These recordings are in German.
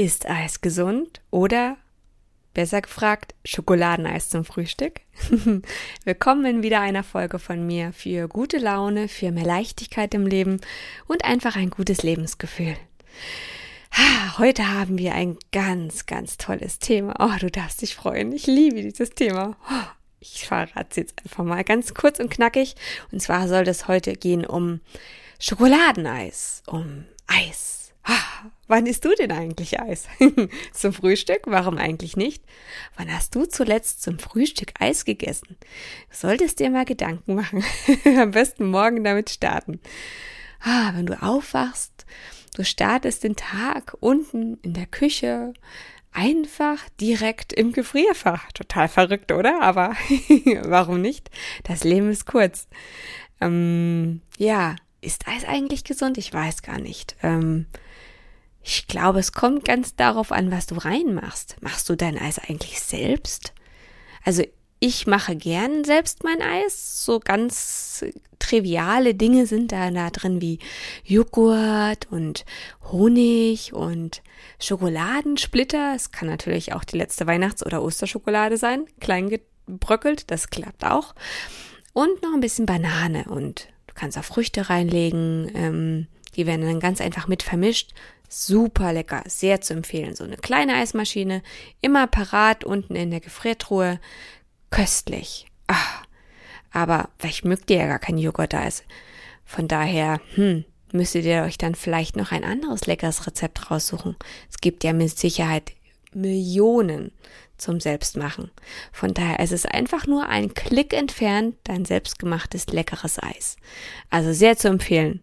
Ist Eis gesund oder besser gefragt Schokoladeneis zum Frühstück? Willkommen in wieder einer Folge von mir für gute Laune, für mehr Leichtigkeit im Leben und einfach ein gutes Lebensgefühl. Heute haben wir ein ganz, ganz tolles Thema. Oh, du darfst dich freuen. Ich liebe dieses Thema. Oh, ich verrate es jetzt einfach mal ganz kurz und knackig. Und zwar soll es heute gehen um Schokoladeneis, um Eis Wann isst du denn eigentlich Eis? zum Frühstück? Warum eigentlich nicht? Wann hast du zuletzt zum Frühstück Eis gegessen? Solltest dir mal Gedanken machen. Am besten morgen damit starten. Ah, wenn du aufwachst, du startest den Tag unten in der Küche, einfach direkt im Gefrierfach. Total verrückt, oder? Aber warum nicht? Das Leben ist kurz. Ähm, ja, ist Eis eigentlich gesund? Ich weiß gar nicht. Ähm, ich glaube, es kommt ganz darauf an, was du reinmachst. Machst du dein Eis eigentlich selbst? Also ich mache gern selbst mein Eis. So ganz triviale Dinge sind da, da drin wie Joghurt und Honig und Schokoladensplitter. Es kann natürlich auch die letzte Weihnachts- oder Osterschokolade sein, klein gebröckelt, das klappt auch. Und noch ein bisschen Banane und du kannst auch Früchte reinlegen. Ähm, die werden dann ganz einfach mit vermischt. Super lecker, sehr zu empfehlen. So eine kleine Eismaschine, immer parat unten in der Gefriertruhe. Köstlich. Ah, aber vielleicht mögt ihr ja gar kein Joghurt-Eis. Von daher, hm, müsstet ihr euch dann vielleicht noch ein anderes leckeres Rezept raussuchen. Es gibt ja mit Sicherheit Millionen zum Selbstmachen. Von daher es ist es einfach nur ein Klick entfernt dein selbstgemachtes leckeres Eis. Also sehr zu empfehlen.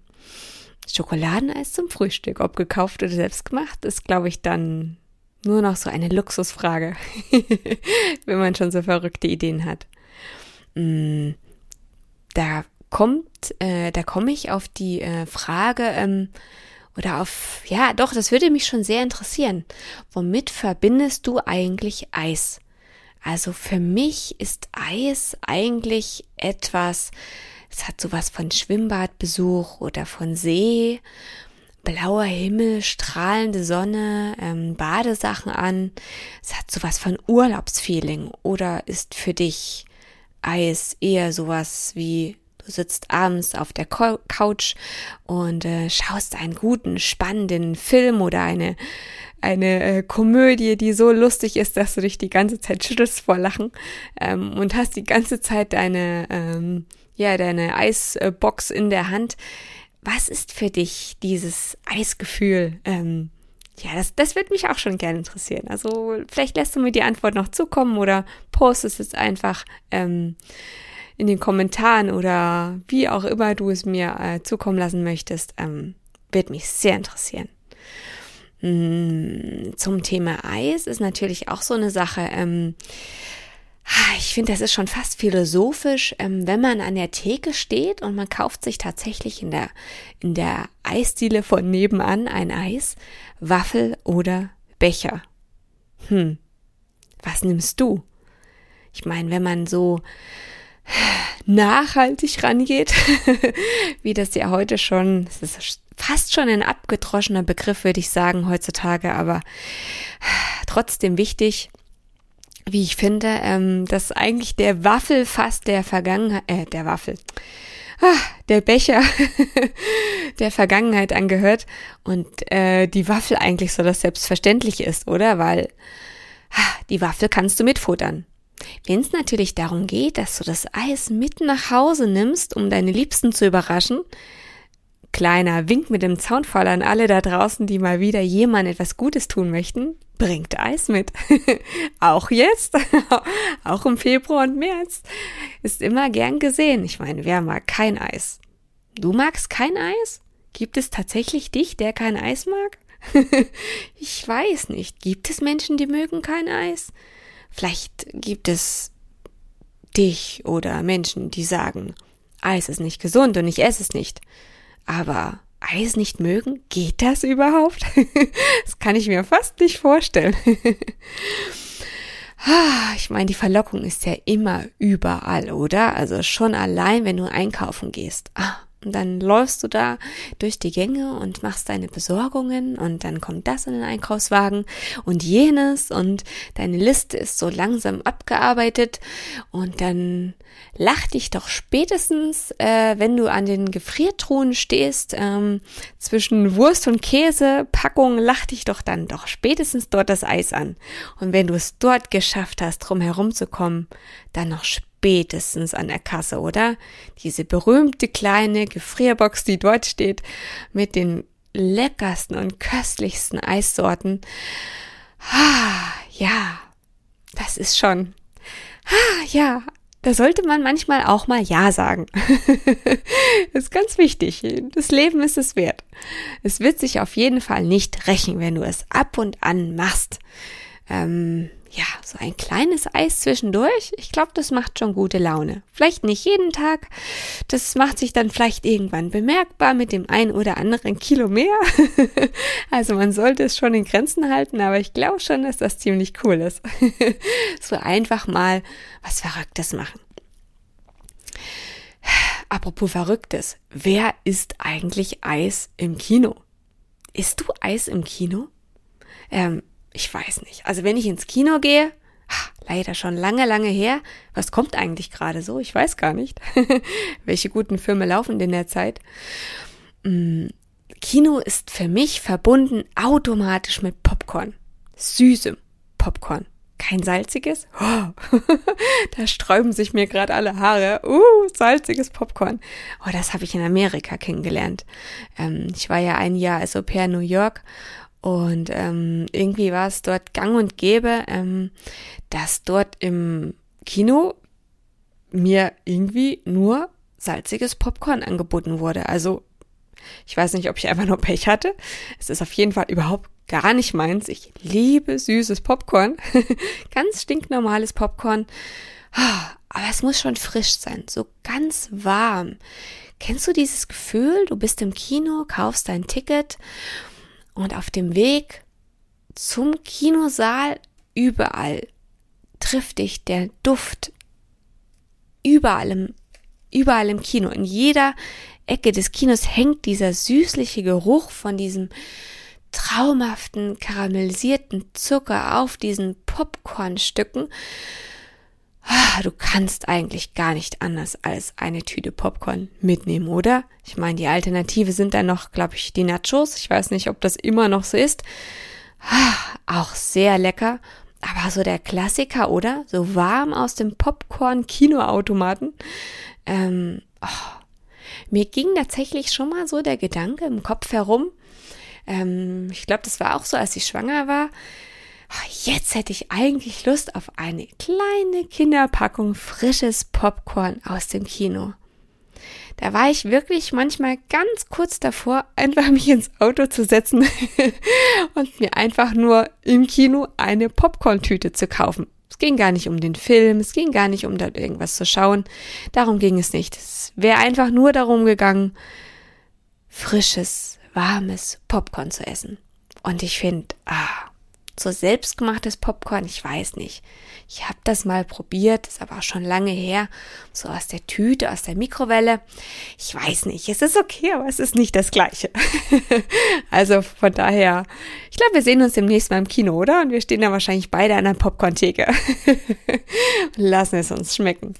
Schokoladeneis zum Frühstück, ob gekauft oder selbst gemacht, ist, glaube ich, dann nur noch so eine Luxusfrage, wenn man schon so verrückte Ideen hat. Mm, da kommt, äh, da komme ich auf die äh, Frage, ähm, oder auf, ja, doch, das würde mich schon sehr interessieren. Womit verbindest du eigentlich Eis? Also für mich ist Eis eigentlich etwas, es hat sowas von Schwimmbadbesuch oder von See, blauer Himmel, strahlende Sonne, ähm, Badesachen an. Es hat sowas von Urlaubsfeeling oder ist für dich Eis eher sowas wie du sitzt abends auf der Couch und äh, schaust einen guten, spannenden Film oder eine eine äh, Komödie, die so lustig ist, dass du dich die ganze Zeit schüttelst vor Lachen ähm, und hast die ganze Zeit deine ähm, ja, deine Eisbox in der Hand. Was ist für dich dieses Eisgefühl? Ähm, ja, das, das wird mich auch schon gerne interessieren. Also vielleicht lässt du mir die Antwort noch zukommen oder postest es einfach ähm, in den Kommentaren oder wie auch immer du es mir äh, zukommen lassen möchtest. Ähm, wird mich sehr interessieren. Mm, zum Thema Eis ist natürlich auch so eine Sache. Ähm, ich finde, das ist schon fast philosophisch, ähm, wenn man an der Theke steht und man kauft sich tatsächlich in der, in der Eisdiele von nebenan ein Eis, Waffel oder Becher. Hm, was nimmst du? Ich meine, wenn man so nachhaltig rangeht, wie das ja heute schon, das ist fast schon ein abgedroschener Begriff, würde ich sagen, heutzutage, aber trotzdem wichtig, wie ich finde, ähm, dass eigentlich der Waffel fast der Vergangenheit, äh, der Waffel, ah, der Becher der Vergangenheit angehört und äh, die Waffel eigentlich so das Selbstverständliche ist, oder? Weil ah, die Waffel kannst du mitfuttern. Wenn es natürlich darum geht, dass du das Eis mit nach Hause nimmst, um deine Liebsten zu überraschen, kleiner Wink mit dem Zaunfall an alle da draußen, die mal wieder jemand etwas Gutes tun möchten, bringt Eis mit. auch jetzt, auch im Februar und März, ist immer gern gesehen. Ich meine, wer mag kein Eis? Du magst kein Eis? Gibt es tatsächlich dich, der kein Eis mag? ich weiß nicht. Gibt es Menschen, die mögen kein Eis? Vielleicht gibt es dich oder Menschen, die sagen, Eis ist nicht gesund und ich esse es nicht. Aber Eis nicht mögen, geht das überhaupt? das kann ich mir fast nicht vorstellen. Ah, ich meine, die Verlockung ist ja immer überall, oder? Also schon allein, wenn du einkaufen gehst. Ah, und dann läufst du da durch die Gänge und machst deine Besorgungen und dann kommt das in den Einkaufswagen und jenes und deine Liste ist so langsam abgearbeitet und dann lach dich doch spätestens, äh, wenn du an den Gefriertruhen stehst, ähm, zwischen Wurst und Käse Packung, lach dich doch dann doch spätestens dort das Eis an. Und wenn du es dort geschafft hast, drum herumzukommen, dann noch spätestens spätestens an der Kasse, oder? Diese berühmte kleine Gefrierbox, die dort steht, mit den leckersten und köstlichsten Eissorten. Ah, ja, das ist schon. Ah, ja, da sollte man manchmal auch mal Ja sagen. das ist ganz wichtig. Das Leben ist es wert. Es wird sich auf jeden Fall nicht rächen, wenn du es ab und an machst. Ähm, ja, so ein kleines Eis zwischendurch, ich glaube, das macht schon gute Laune. Vielleicht nicht jeden Tag, das macht sich dann vielleicht irgendwann bemerkbar mit dem ein oder anderen Kilo mehr. also man sollte es schon in Grenzen halten, aber ich glaube schon, dass das ziemlich cool ist. so einfach mal was Verrücktes machen. Apropos Verrücktes, wer isst eigentlich Eis im Kino? Isst du Eis im Kino? Ähm, ich weiß nicht. Also wenn ich ins Kino gehe, leider schon lange, lange her. Was kommt eigentlich gerade so? Ich weiß gar nicht. Welche guten Filme laufen in der Zeit? Mm, Kino ist für mich verbunden automatisch mit Popcorn. Süßem Popcorn. Kein salziges? Oh, da sträuben sich mir gerade alle Haare. Uh, salziges Popcorn. Oh, das habe ich in Amerika kennengelernt. Ähm, ich war ja ein Jahr als Au pair in New York und ähm, irgendwie war es dort gang und gäbe, ähm, dass dort im Kino mir irgendwie nur salziges Popcorn angeboten wurde. Also ich weiß nicht, ob ich einfach nur Pech hatte. Es ist auf jeden Fall überhaupt gar nicht meins. Ich liebe süßes Popcorn. ganz stinknormales Popcorn. Aber es muss schon frisch sein, so ganz warm. Kennst du dieses Gefühl? Du bist im Kino, kaufst dein Ticket und auf dem Weg zum Kinosaal überall trifft dich der Duft. Überall im, überall im Kino. In jeder Ecke des Kinos hängt dieser süßliche Geruch von diesem traumhaften karamellisierten Zucker auf diesen Popcornstücken. Ah, du kannst eigentlich gar nicht anders als eine Tüte Popcorn mitnehmen, oder? Ich meine, die Alternative sind dann noch, glaube ich, die Nachos. Ich weiß nicht, ob das immer noch so ist. Ah, auch sehr lecker. Aber so der Klassiker, oder? So warm aus dem Popcorn-Kinoautomaten. Ähm, oh. Mir ging tatsächlich schon mal so der Gedanke im Kopf herum. Ähm, ich glaube, das war auch so, als ich schwanger war Jetzt hätte ich eigentlich Lust auf eine kleine Kinderpackung frisches Popcorn aus dem Kino. Da war ich wirklich manchmal ganz kurz davor, einfach mich ins Auto zu setzen und mir einfach nur im Kino eine Popcorn-Tüte zu kaufen. Es ging gar nicht um den Film, es ging gar nicht um dort irgendwas zu schauen. Darum ging es nicht. Es wäre einfach nur darum gegangen, frisches, warmes Popcorn zu essen. Und ich finde, ah, so selbstgemachtes Popcorn, ich weiß nicht. Ich habe das mal probiert, ist aber auch schon lange her, so aus der Tüte, aus der Mikrowelle. Ich weiß nicht, es ist okay, aber es ist nicht das gleiche. also von daher, ich glaube, wir sehen uns demnächst mal im Kino, oder? Und wir stehen da wahrscheinlich beide an der Popcorn-Theke. Lassen es uns schmecken.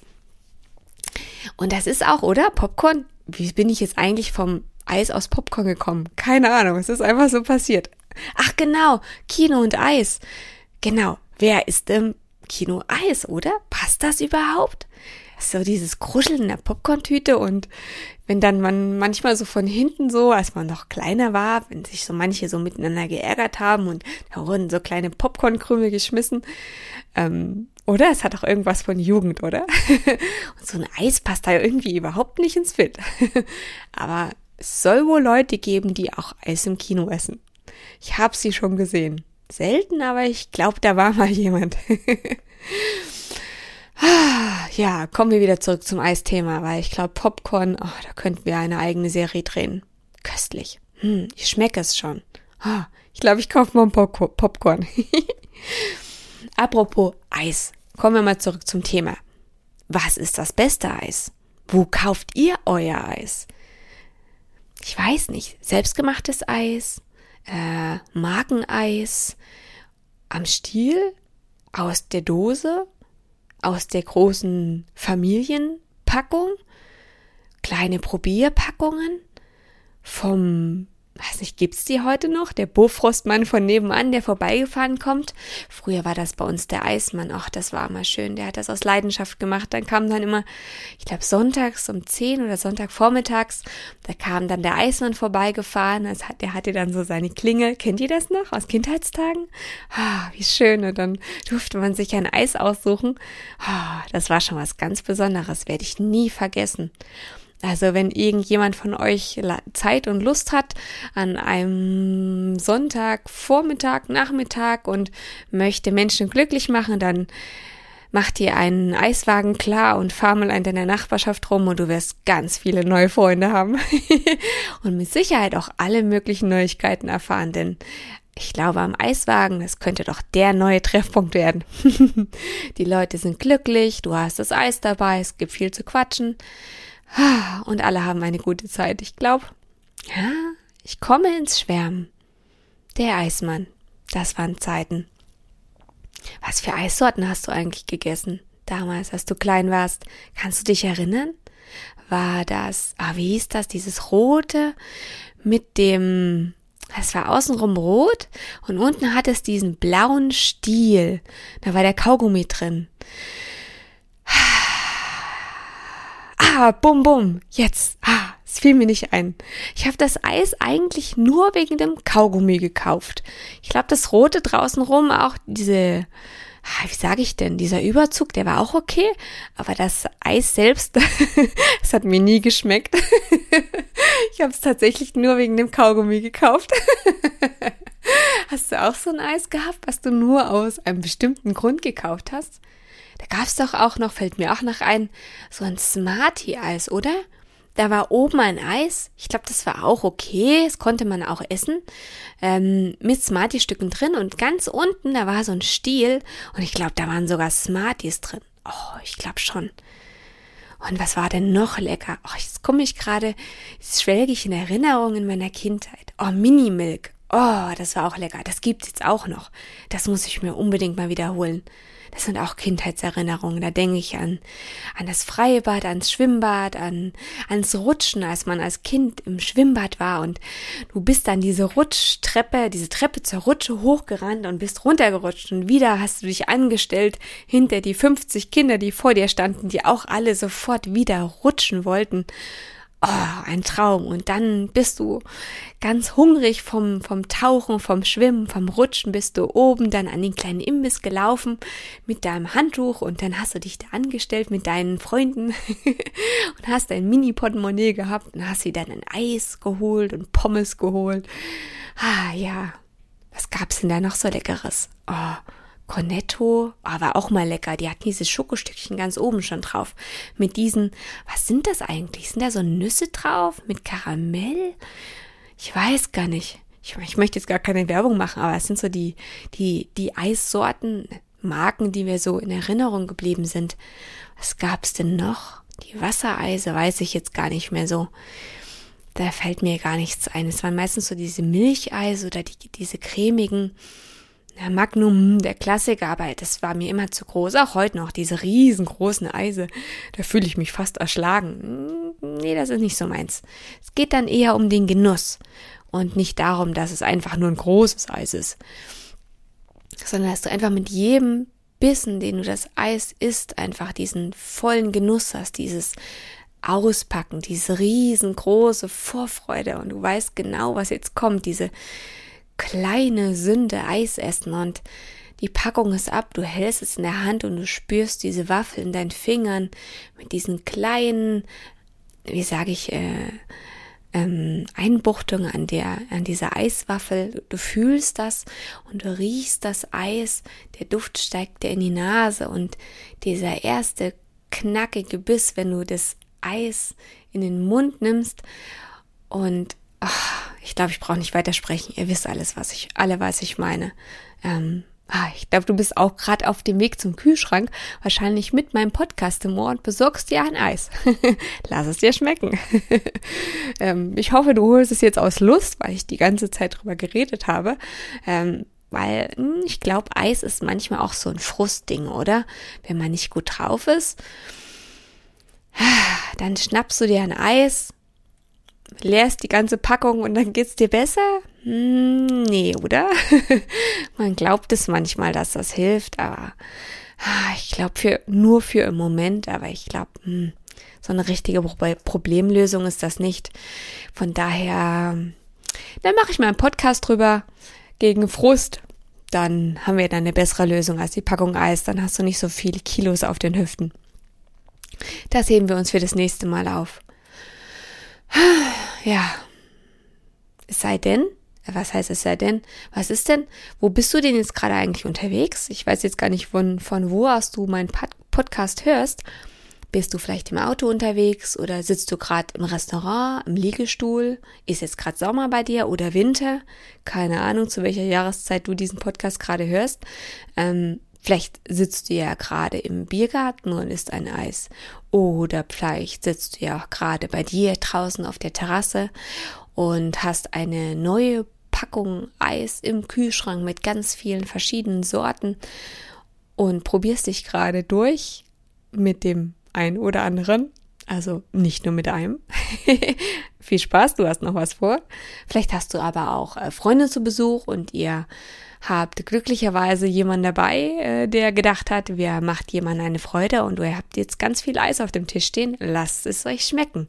Und das ist auch, oder? Popcorn, wie bin ich jetzt eigentlich vom Eis aus Popcorn gekommen? Keine Ahnung, es ist einfach so passiert. Ach genau, Kino und Eis. Genau, wer ist im Kino Eis, oder? Passt das überhaupt? so dieses Kruscheln in der Popcorn-Tüte und wenn dann man manchmal so von hinten so, als man noch kleiner war, wenn sich so manche so miteinander geärgert haben und da wurden so kleine Popcornkrümel geschmissen, ähm, oder? Es hat auch irgendwas von Jugend, oder? und so ein Eis passt da irgendwie überhaupt nicht ins Bild. Aber es soll wohl Leute geben, die auch Eis im Kino essen. Ich habe sie schon gesehen. Selten, aber ich glaube, da war mal jemand. ja, kommen wir wieder zurück zum Eisthema, weil ich glaube, Popcorn, oh, da könnten wir eine eigene Serie drehen. Köstlich. Hm, ich schmecke es schon. Oh, ich glaube, ich kaufe mal ein Pop Popcorn. Apropos Eis, kommen wir mal zurück zum Thema. Was ist das beste Eis? Wo kauft ihr euer Eis? Ich weiß nicht, selbstgemachtes Eis, äh, Markeneis, am Stiel, aus der Dose, aus der großen Familienpackung, kleine Probierpackungen vom weiß nicht, gibt's die heute noch? Der Bofrostmann von nebenan, der vorbeigefahren kommt. Früher war das bei uns der Eismann. Ach, das war immer schön. Der hat das aus Leidenschaft gemacht. Dann kam dann immer, ich glaube, sonntags um 10 oder Sonntagvormittags, da kam dann der Eismann vorbeigefahren. Hat, der hatte dann so seine Klinge. Kennt ihr das noch aus Kindheitstagen? Ah, wie schön. Und dann durfte man sich ein Eis aussuchen. Ah, das war schon was ganz Besonderes. Werde ich nie vergessen. Also wenn irgendjemand von euch Zeit und Lust hat an einem Sonntag, Vormittag, Nachmittag und möchte Menschen glücklich machen, dann mach dir einen Eiswagen klar und fahr mal in deiner Nachbarschaft rum und du wirst ganz viele neue Freunde haben. und mit Sicherheit auch alle möglichen Neuigkeiten erfahren, denn ich glaube, am Eiswagen, das könnte doch der neue Treffpunkt werden. Die Leute sind glücklich, du hast das Eis dabei, es gibt viel zu quatschen. Und alle haben eine gute Zeit. Ich glaube, ja, ich komme ins Schwärmen. Der Eismann. Das waren Zeiten. Was für Eissorten hast du eigentlich gegessen? Damals, als du klein warst. Kannst du dich erinnern? War das, ah, wie hieß das? Dieses rote mit dem, es war außenrum rot und unten hat es diesen blauen Stiel. Da war der Kaugummi drin. Ah, bum, bum, jetzt. Ah, es fiel mir nicht ein. Ich habe das Eis eigentlich nur wegen dem Kaugummi gekauft. Ich glaube, das Rote draußen rum, auch diese, ah, wie sage ich denn, dieser Überzug, der war auch okay, aber das Eis selbst, das hat mir nie geschmeckt. ich habe es tatsächlich nur wegen dem Kaugummi gekauft. Hast du auch so ein Eis gehabt, was du nur aus einem bestimmten Grund gekauft hast? Da gab's doch auch noch, fällt mir auch noch ein, so ein Smarty-Eis, oder? Da war oben ein Eis. Ich glaube, das war auch okay. Das konnte man auch essen. Ähm, mit Smarty-Stücken drin. Und ganz unten, da war so ein Stiel. Und ich glaube, da waren sogar Smarties drin. Oh, ich glaube schon. Und was war denn noch lecker? Oh, jetzt komme ich gerade, jetzt schwelge ich in Erinnerungen meiner Kindheit. Oh, Minimilk. Oh, das war auch lecker. Das gibt's jetzt auch noch. Das muss ich mir unbedingt mal wiederholen. Das sind auch Kindheitserinnerungen. Da denke ich an, an das Freibad, ans Schwimmbad, an, ans Rutschen, als man als Kind im Schwimmbad war. Und du bist dann diese Rutschtreppe, diese Treppe zur Rutsche hochgerannt und bist runtergerutscht. Und wieder hast du dich angestellt hinter die 50 Kinder, die vor dir standen, die auch alle sofort wieder rutschen wollten oh, ein Traum. Und dann bist du ganz hungrig vom, vom Tauchen, vom Schwimmen, vom Rutschen, bist du oben dann an den kleinen Imbiss gelaufen mit deinem Handtuch und dann hast du dich da angestellt mit deinen Freunden und hast dein Mini-Portemonnaie gehabt und hast dir dann ein Eis geholt und Pommes geholt. Ah, ja. Was gab's denn da noch so Leckeres? Oh, Cornetto, aber auch mal lecker. Die hatten dieses Schokostückchen ganz oben schon drauf. Mit diesen, was sind das eigentlich? Sind da so Nüsse drauf? Mit Karamell? Ich weiß gar nicht. Ich, ich möchte jetzt gar keine Werbung machen, aber es sind so die, die, die Eissorten, Marken, die mir so in Erinnerung geblieben sind. Was gab's denn noch? Die Wassereise weiß ich jetzt gar nicht mehr so. Da fällt mir gar nichts ein. Es waren meistens so diese Milcheise oder die, diese cremigen Magnum, der Klassiker, aber das war mir immer zu groß. Auch heute noch, diese riesengroßen Eise. Da fühle ich mich fast erschlagen. Nee, das ist nicht so meins. Es geht dann eher um den Genuss und nicht darum, dass es einfach nur ein großes Eis ist. Sondern dass du einfach mit jedem Bissen, den du das Eis isst, einfach diesen vollen Genuss hast, dieses Auspacken, diese riesengroße Vorfreude und du weißt genau, was jetzt kommt, diese kleine Sünde Eis essen und die Packung ist ab, du hältst es in der Hand und du spürst diese Waffel in deinen Fingern mit diesen kleinen, wie sage ich, äh, ähm, Einbuchtung an der, an dieser Eiswaffel. Du fühlst das und du riechst das Eis. Der Duft steigt dir in die Nase und dieser erste knackige Biss, wenn du das Eis in den Mund nimmst und ach, ich glaube, ich brauche nicht weiter sprechen. Ihr wisst alles, was ich, alle, was ich meine. Ähm, Ah, ich glaube, du bist auch gerade auf dem Weg zum Kühlschrank, wahrscheinlich mit meinem Podcast im Ohr und besorgst dir ein Eis. Lass es dir schmecken. ähm, ich hoffe, du holst es jetzt aus Lust, weil ich die ganze Zeit drüber geredet habe. Ähm, weil hm, ich glaube, Eis ist manchmal auch so ein Frustding, oder? Wenn man nicht gut drauf ist, dann schnappst du dir ein Eis, leerst die ganze Packung und dann geht's dir besser? Hm, nee, oder? Man glaubt es manchmal, dass das hilft, aber ah, ich glaube für nur für im Moment, aber ich glaube, hm, so eine richtige Problemlösung ist das nicht. Von daher, dann mache ich mal einen Podcast drüber gegen Frust. Dann haben wir dann eine bessere Lösung als die Packung Eis. Dann hast du nicht so viele Kilos auf den Hüften. Das heben wir uns für das nächste Mal auf. Ja. Es sei denn, was heißt es sei denn? Was ist denn? Wo bist du denn jetzt gerade eigentlich unterwegs? Ich weiß jetzt gar nicht, von, von wo aus du meinen Podcast hörst. Bist du vielleicht im Auto unterwegs oder sitzt du gerade im Restaurant, im Liegestuhl? Ist jetzt gerade Sommer bei dir oder Winter? Keine Ahnung, zu welcher Jahreszeit du diesen Podcast gerade hörst. Ähm, Vielleicht sitzt du ja gerade im Biergarten und isst ein Eis. Oder vielleicht sitzt du ja auch gerade bei dir draußen auf der Terrasse und hast eine neue Packung Eis im Kühlschrank mit ganz vielen verschiedenen Sorten und probierst dich gerade durch mit dem einen oder anderen. Also nicht nur mit einem. Viel Spaß, du hast noch was vor. Vielleicht hast du aber auch äh, Freunde zu Besuch und ihr habt glücklicherweise jemanden dabei, äh, der gedacht hat, wer macht jemand eine Freude und ihr habt jetzt ganz viel Eis auf dem Tisch stehen, lasst es euch schmecken.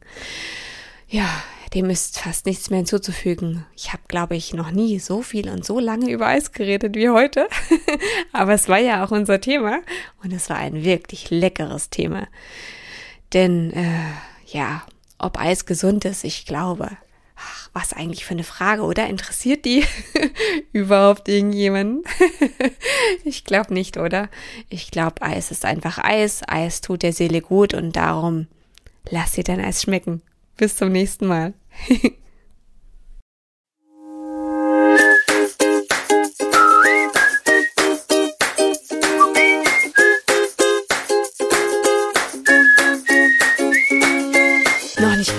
Ja, dem ist fast nichts mehr hinzuzufügen. Ich habe, glaube ich, noch nie so viel und so lange über Eis geredet wie heute. Aber es war ja auch unser Thema und es war ein wirklich leckeres Thema. Denn äh, ja, ob Eis gesund ist, ich glaube, was eigentlich für eine Frage, oder? Interessiert die überhaupt irgendjemanden? ich glaube nicht, oder? Ich glaube, Eis ist einfach Eis. Eis tut der Seele gut und darum lass dir dein Eis schmecken. Bis zum nächsten Mal.